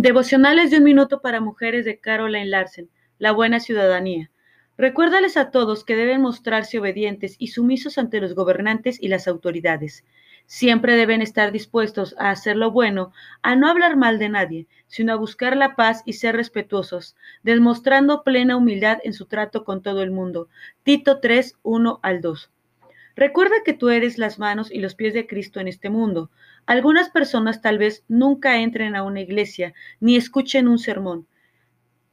Devocionales de un minuto para mujeres de Caroline Larsen, La buena ciudadanía. Recuérdales a todos que deben mostrarse obedientes y sumisos ante los gobernantes y las autoridades. Siempre deben estar dispuestos a hacer lo bueno, a no hablar mal de nadie, sino a buscar la paz y ser respetuosos, demostrando plena humildad en su trato con todo el mundo. Tito 3, 1 al 2. Recuerda que tú eres las manos y los pies de Cristo en este mundo. Algunas personas tal vez nunca entren a una iglesia ni escuchen un sermón.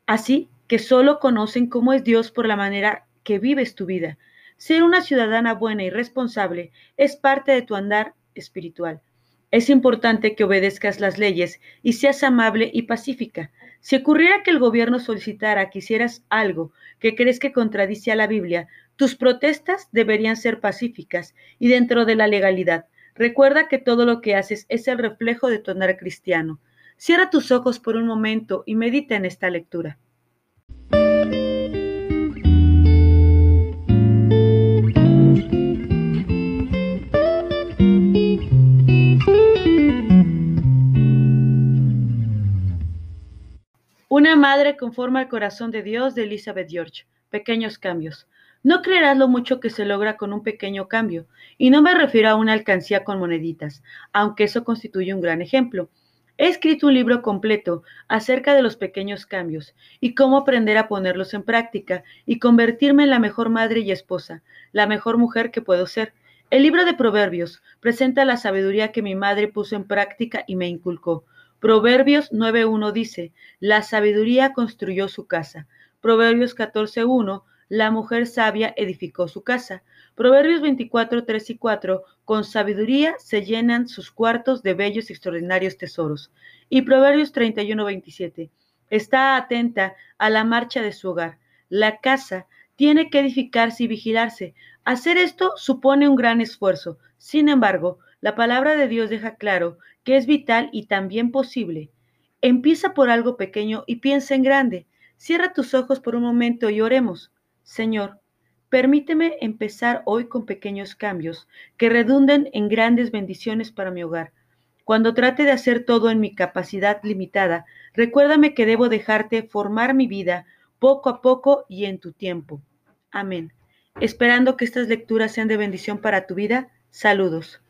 Así que solo conocen cómo es Dios por la manera que vives tu vida. Ser una ciudadana buena y responsable es parte de tu andar espiritual. Es importante que obedezcas las leyes y seas amable y pacífica. Si ocurriera que el gobierno solicitara que hicieras algo que crees que contradice a la Biblia, tus protestas deberían ser pacíficas y dentro de la legalidad. Recuerda que todo lo que haces es el reflejo de tu andar cristiano. Cierra tus ojos por un momento y medita en esta lectura. Una madre conforma el corazón de Dios de Elizabeth George. Pequeños cambios. No creerás lo mucho que se logra con un pequeño cambio, y no me refiero a una alcancía con moneditas, aunque eso constituye un gran ejemplo. He escrito un libro completo acerca de los pequeños cambios y cómo aprender a ponerlos en práctica y convertirme en la mejor madre y esposa, la mejor mujer que puedo ser. El libro de Proverbios presenta la sabiduría que mi madre puso en práctica y me inculcó. Proverbios 9.1 dice, la sabiduría construyó su casa. Proverbios 14.1 la mujer sabia edificó su casa. Proverbios 24, 3 y 4. Con sabiduría se llenan sus cuartos de bellos y extraordinarios tesoros. Y Proverbios 31, 27. Está atenta a la marcha de su hogar. La casa tiene que edificarse y vigilarse. Hacer esto supone un gran esfuerzo. Sin embargo, la palabra de Dios deja claro que es vital y también posible. Empieza por algo pequeño y piensa en grande. Cierra tus ojos por un momento y oremos. Señor, permíteme empezar hoy con pequeños cambios que redunden en grandes bendiciones para mi hogar. Cuando trate de hacer todo en mi capacidad limitada, recuérdame que debo dejarte formar mi vida poco a poco y en tu tiempo. Amén. Esperando que estas lecturas sean de bendición para tu vida, saludos.